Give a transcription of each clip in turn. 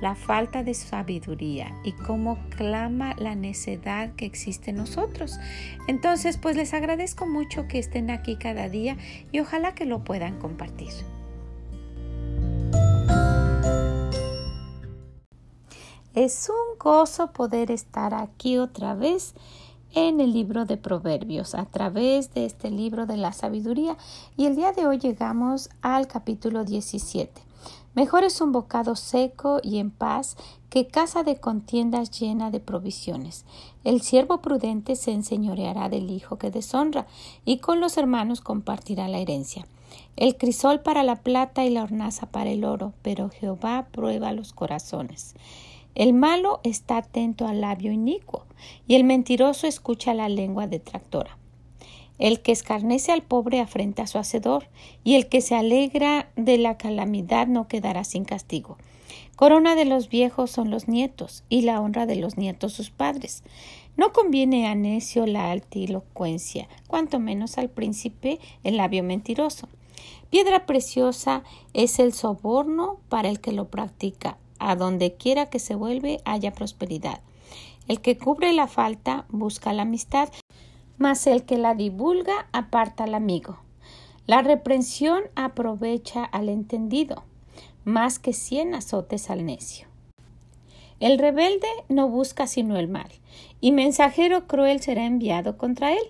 la falta de sabiduría y cómo clama la necedad que existe en nosotros. Entonces, pues les agradezco mucho que estén aquí cada día y ojalá que lo puedan compartir. Es un gozo poder estar aquí otra vez en el libro de Proverbios a través de este libro de la sabiduría y el día de hoy llegamos al capítulo 17. Mejor es un bocado seco y en paz que casa de contiendas llena de provisiones. El siervo prudente se enseñoreará del hijo que deshonra, y con los hermanos compartirá la herencia. El crisol para la plata y la hornaza para el oro, pero Jehová prueba los corazones. El malo está atento al labio inicuo, y el mentiroso escucha la lengua detractora. El que escarnece al pobre afrenta a su hacedor, y el que se alegra de la calamidad no quedará sin castigo. Corona de los viejos son los nietos, y la honra de los nietos sus padres. No conviene a necio la altilocuencia, cuanto menos al príncipe el labio mentiroso. Piedra preciosa es el soborno para el que lo practica. A donde quiera que se vuelve haya prosperidad. El que cubre la falta busca la amistad, mas el que la divulga aparta al amigo. La reprensión aprovecha al entendido, más que cien azotes al necio. El rebelde no busca sino el mal, y mensajero cruel será enviado contra él.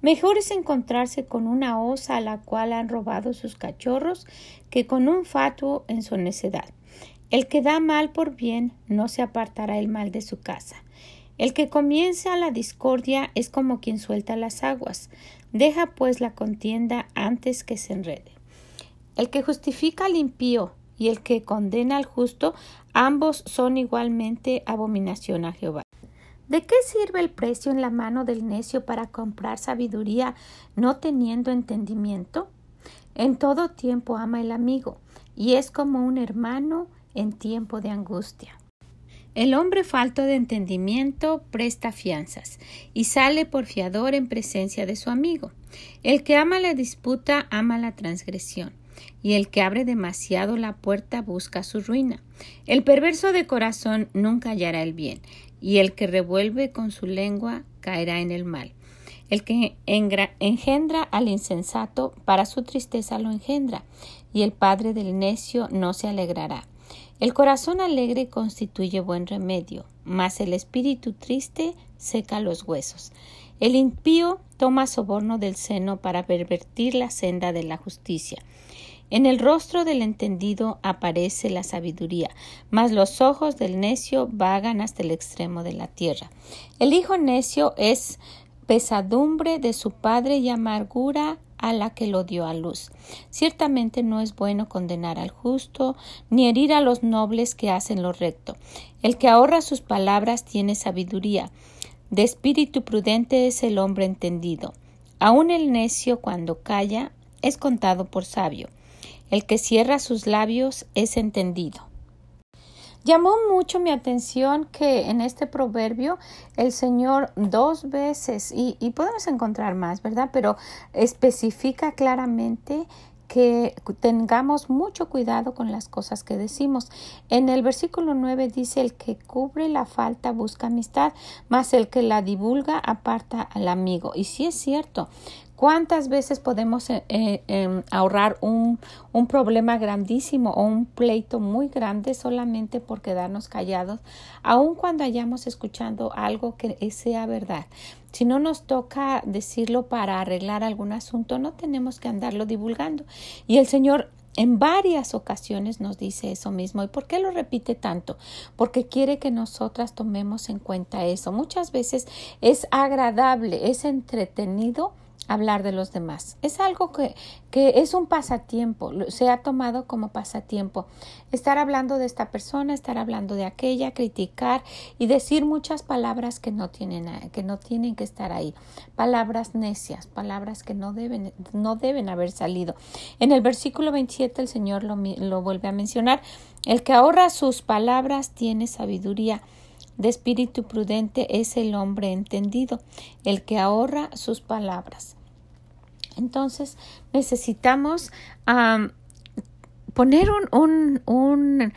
Mejor es encontrarse con una osa a la cual han robado sus cachorros que con un fatuo en su necedad. El que da mal por bien no se apartará el mal de su casa. El que comienza la discordia es como quien suelta las aguas. Deja pues la contienda antes que se enrede. El que justifica al impío y el que condena al justo, ambos son igualmente abominación a Jehová. ¿De qué sirve el precio en la mano del necio para comprar sabiduría no teniendo entendimiento? En todo tiempo ama el amigo, y es como un hermano en tiempo de angustia. El hombre falto de entendimiento presta fianzas y sale por fiador en presencia de su amigo. El que ama la disputa ama la transgresión y el que abre demasiado la puerta busca su ruina. El perverso de corazón nunca hallará el bien, y el que revuelve con su lengua caerá en el mal. El que engendra al insensato para su tristeza lo engendra, y el padre del necio no se alegrará. El corazón alegre constituye buen remedio, mas el espíritu triste seca los huesos. El impío toma soborno del seno para pervertir la senda de la justicia. En el rostro del entendido aparece la sabiduría, mas los ojos del necio vagan hasta el extremo de la tierra. El hijo necio es pesadumbre de su padre y amargura a la que lo dio a luz. Ciertamente no es bueno condenar al justo, ni herir a los nobles que hacen lo recto. El que ahorra sus palabras tiene sabiduría. De espíritu prudente es el hombre entendido. Aun el necio cuando calla es contado por sabio. El que cierra sus labios es entendido. Llamó mucho mi atención que en este proverbio el Señor dos veces, y, podemos encontrar más, ¿verdad? Pero especifica claramente que tengamos mucho cuidado con las cosas que decimos. En el versículo 9 dice el que cubre la falta busca amistad, mas el que la divulga aparta al amigo. Y sí es cierto, ¿Cuántas veces podemos eh, eh, em, ahorrar un, un, problema grandísimo o un pleito muy grande solamente por quedarnos callados, aun cuando hayamos escuchando algo que sea verdad? Si no nos toca decirlo para arreglar algún asunto, no tenemos que andarlo divulgando. Y el Señor en varias ocasiones nos dice eso mismo. ¿Y por qué lo repite tanto? Porque quiere que nosotras tomemos en cuenta eso. Muchas veces es agradable, es entretenido hablar de los demás. Es algo que, que es un pasatiempo, se ha tomado como pasatiempo. Estar hablando de esta persona, estar hablando de aquella, criticar y decir muchas palabras que no tienen, que no tienen que estar ahí. Palabras necias, palabras que no deben, no deben haber salido. En el versículo 27 el Señor lo, lo vuelve a mencionar. El que ahorra sus palabras tiene sabiduría de espíritu prudente es el hombre entendido, el que ahorra sus palabras. Entonces necesitamos poner un,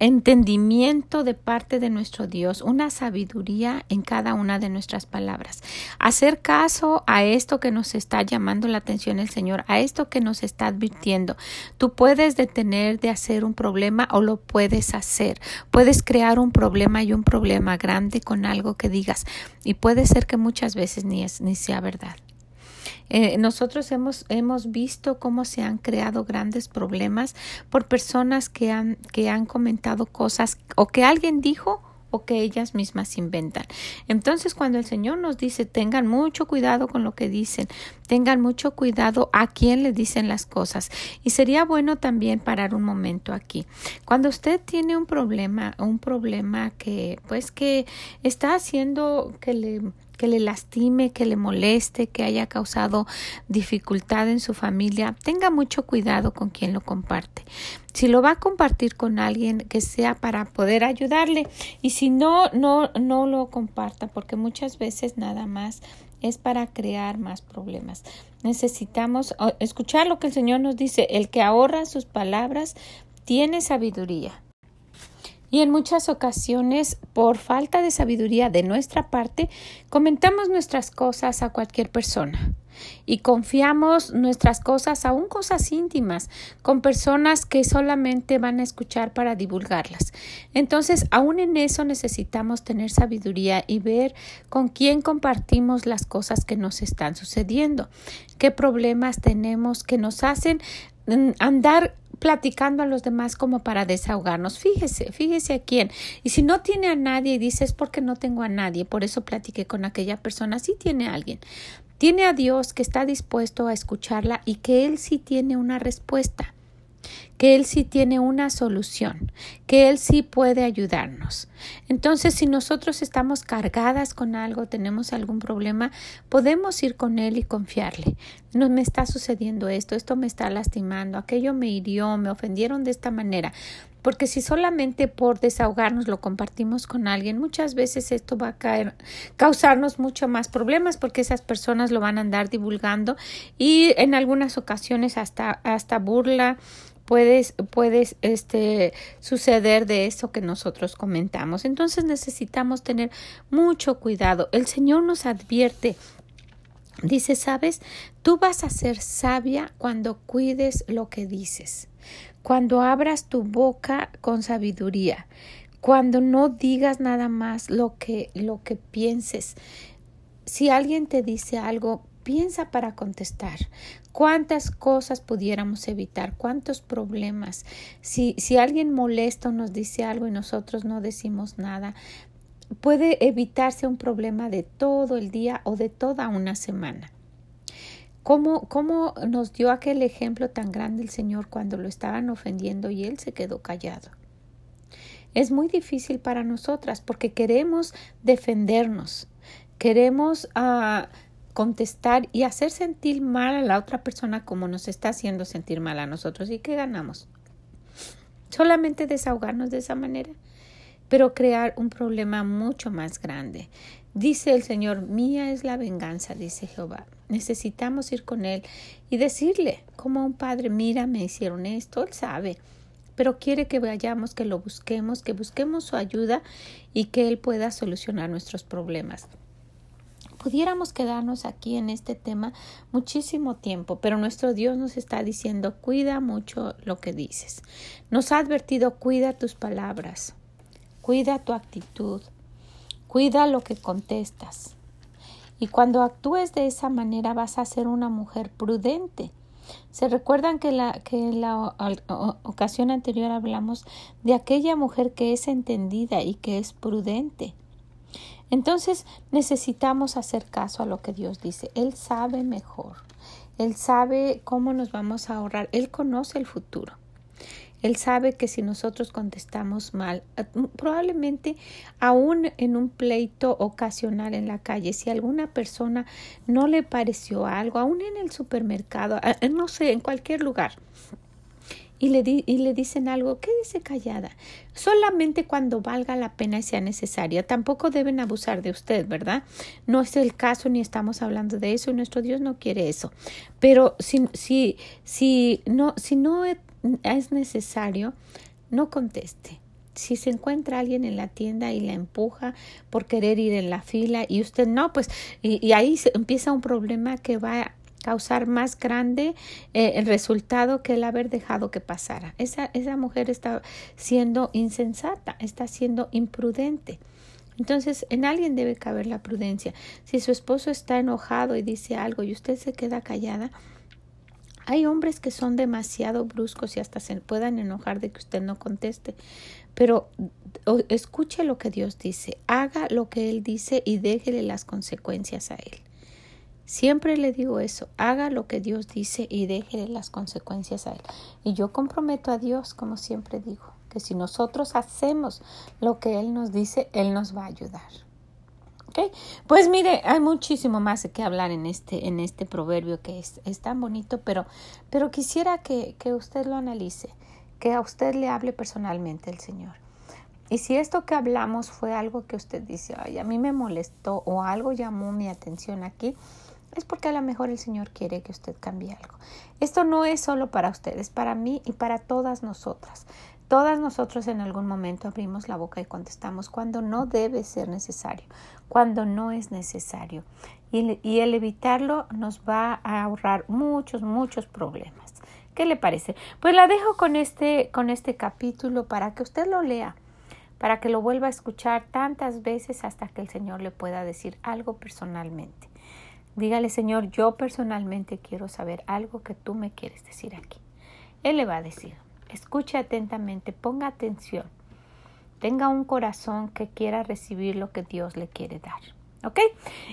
entendimiento de parte de nuestro Dios, una sabiduría en cada una de nuestras palabras. Hacer caso a esto que nos está llamando la atención el Señor, a esto que nos está advirtiendo. Tú puedes detener de hacer un problema o lo puedes hacer. Puedes crear un problema y un problema grande con algo que digas y puede ser que muchas veces ni, es, ni sea verdad. Eh, nosotros hemos, hemos visto cómo se han creado grandes problemas por personas que han, que han comentado cosas o que alguien dijo o que ellas mismas inventan. Entonces, cuando el Señor nos dice, tengan mucho cuidado con lo que dicen, tengan mucho cuidado a quién le dicen las cosas. Y sería bueno también parar un momento aquí. Cuando usted tiene un problema, un problema que, pues, que está haciendo que le que le lastime, que le moleste, que haya causado dificultad en su familia, tenga mucho cuidado con quien lo comparte. Si lo va a compartir con alguien que sea para poder ayudarle y si no, no, no lo comparta porque muchas veces nada más es para crear más problemas. Necesitamos escuchar lo que el Señor nos dice. El que ahorra sus palabras tiene sabiduría. Y en muchas ocasiones, por falta de sabiduría de nuestra parte, comentamos nuestras cosas a cualquier persona y confiamos nuestras cosas, aún cosas íntimas, con personas que solamente van a escuchar para divulgarlas. Entonces, aún en eso necesitamos tener sabiduría y ver con quién compartimos las cosas que nos están sucediendo, qué problemas tenemos que nos hacen mm, andar platicando a los demás como para desahogarnos. Fíjese, fíjese a quién. Y si no tiene a nadie y dice es porque no tengo a nadie, por eso platiqué con aquella persona, sí tiene a alguien. Tiene a Dios que está dispuesto a escucharla y que Él sí tiene una respuesta que Él sí tiene una solución, que Él sí puede ayudarnos. Entonces, si nosotros estamos cargadas con algo, tenemos algún problema, podemos ir con Él y confiarle. No me está sucediendo esto, esto me está lastimando, aquello me hirió, me ofendieron de esta manera. Porque si solamente por desahogarnos lo compartimos con alguien, muchas veces esto va a caer, causarnos mucho más problemas porque esas personas lo van a andar divulgando y en algunas ocasiones hasta, hasta burla puedes, puedes este, suceder de eso que nosotros comentamos. Entonces necesitamos tener mucho cuidado. El Señor nos advierte Dice, sabes, tú vas a ser sabia cuando cuides lo que dices, cuando abras tu boca con sabiduría, cuando no digas nada más lo que, lo que pienses. Si alguien te dice algo, piensa para contestar. ¿Cuántas cosas pudiéramos evitar? ¿Cuántos problemas? Si, si alguien molesto nos dice algo y nosotros no decimos nada, puede evitarse un problema de todo el día o de toda una semana. ¿Cómo, ¿Cómo nos dio aquel ejemplo tan grande el Señor cuando lo estaban ofendiendo y él se quedó callado? Es muy difícil para nosotras porque queremos defendernos, queremos uh, contestar y hacer sentir mal a la otra persona como nos está haciendo sentir mal a nosotros. ¿Y qué ganamos? Solamente desahogarnos de esa manera, pero crear un problema mucho más grande. Dice el Señor, mía es la venganza, dice Jehová. Necesitamos ir con Él y decirle, como un padre, mira, me hicieron esto, Él sabe, pero quiere que vayamos, que lo busquemos, que busquemos su ayuda y que Él pueda solucionar nuestros problemas pudiéramos quedarnos aquí en este tema muchísimo tiempo, pero nuestro Dios nos está diciendo, cuida mucho lo que dices. Nos ha advertido, cuida tus palabras, cuida tu actitud, cuida lo que contestas. Y cuando actúes de esa manera vas a ser una mujer prudente. Se recuerdan que, la, que en la ocasión anterior hablamos de aquella mujer que es entendida y que es prudente. Entonces necesitamos hacer caso a lo que Dios dice. Él sabe mejor. Él sabe cómo nos vamos a ahorrar. Él conoce el futuro. Él sabe que si nosotros contestamos mal, probablemente aún en un pleito ocasional en la calle, si alguna persona no le pareció algo, aún en el supermercado, no sé, en cualquier lugar, y le, y le dicen algo, quédese callada. Solamente cuando valga la pena y sea necesaria. Tampoco deben abusar de usted, ¿verdad? No es el caso ni estamos hablando de eso y nuestro Dios no quiere eso. Pero si, si, si, no, si no es necesario, no conteste. Si se encuentra alguien en la tienda y la empuja por querer ir en la fila y usted no, pues, y, ahí empieza un problema que va causar más grande eh, el resultado que el haber dejado que pasara. Esa, esa mujer está siendo insensata, está siendo imprudente. Entonces, en alguien debe caber la prudencia. Si su esposo está enojado y dice algo y usted se queda callada, hay hombres que son demasiado bruscos y hasta se puedan enojar de que usted no conteste, pero escuche lo que Dios dice, haga lo que Él dice y déjele las consecuencias a Él. Siempre le digo eso, haga lo que Dios dice y déjele las consecuencias a Él. Y yo comprometo a Dios, como siempre digo, que si nosotros hacemos lo que Él nos dice, Él nos va a ayudar. Pues mire, hay muchísimo más que hablar en este, en este proverbio que es, tan bonito, pero, pero quisiera que, que usted lo analice, que a usted le hable personalmente el Señor. Y si esto que hablamos fue algo que usted dice, ay, a mí me molestó o algo llamó mi atención aquí, es porque a lo mejor el Señor quiere que usted cambie algo. Esto no es solo para usted, es para mí y para todas nosotras. Todas nosotros en algún momento abrimos la boca y contestamos cuando no debe ser necesario, cuando no es necesario. Y, el evitarlo nos va a ahorrar muchos, muchos problemas. ¿Qué le parece? Pues la dejo con este, con este capítulo para que usted lo lea, para que lo vuelva a escuchar tantas veces hasta que el Señor le pueda decir algo personalmente. Dígale, Señor, yo personalmente quiero saber algo que tú me quieres decir aquí. Él le va a decir, Escuche atentamente, ponga atención. Tenga un corazón que quiera recibir lo que Dios le quiere dar. ¿Ok?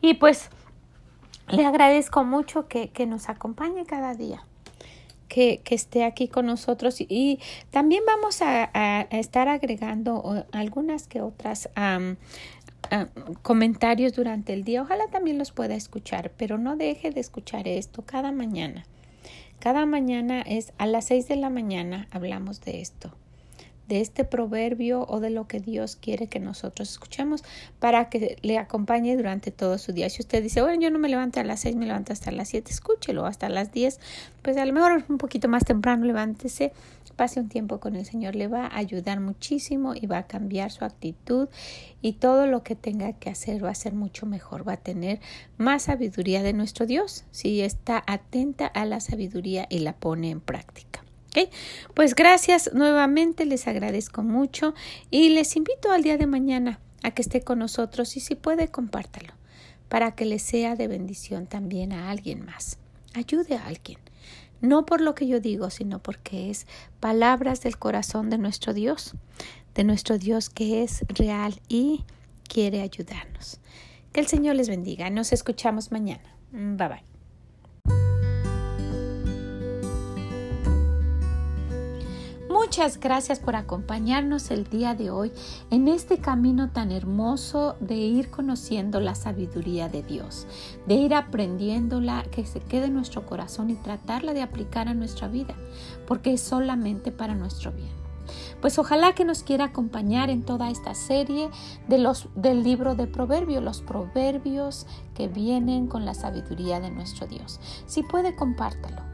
Y pues le agradezco mucho que, nos acompañe cada día. Que, esté aquí con nosotros y, también vamos a, estar agregando algunas que otras comentarios durante el día. Ojalá también los pueda escuchar, pero no deje de escuchar esto cada mañana. Cada mañana es a las seis de la mañana hablamos de esto, de este proverbio o de lo que Dios quiere que nosotros escuchemos para que le acompañe durante todo su día. Si usted dice, bueno, yo no me levanto a las seis, me levanto hasta las siete, escúchelo hasta las diez, pues a lo mejor un poquito más temprano levántese pase un tiempo con el Señor, le va a ayudar muchísimo y va a cambiar su actitud y todo lo que tenga que hacer va a ser mucho mejor, va a tener más sabiduría de nuestro Dios si está atenta a la sabiduría y la pone en práctica. ¿Okay? Pues gracias nuevamente, les agradezco mucho y les invito al día de mañana a que esté con nosotros y si puede compártalo para que le sea de bendición también a alguien más. Ayude a alguien no por lo que yo digo, sino porque es palabras del corazón de nuestro Dios, de nuestro Dios que es real y quiere ayudarnos. Que el Señor les bendiga. Nos escuchamos mañana. Bye bye. Muchas gracias por acompañarnos el día de hoy en este camino tan hermoso de ir conociendo la sabiduría de Dios, de ir aprendiéndola, que se quede en nuestro corazón y tratarla de aplicar a nuestra vida, porque es solamente para nuestro bien. Pues ojalá que nos quiera acompañar en toda esta serie de los, del libro de Proverbios, los proverbios que vienen con la sabiduría de nuestro Dios. Si puede, compártalo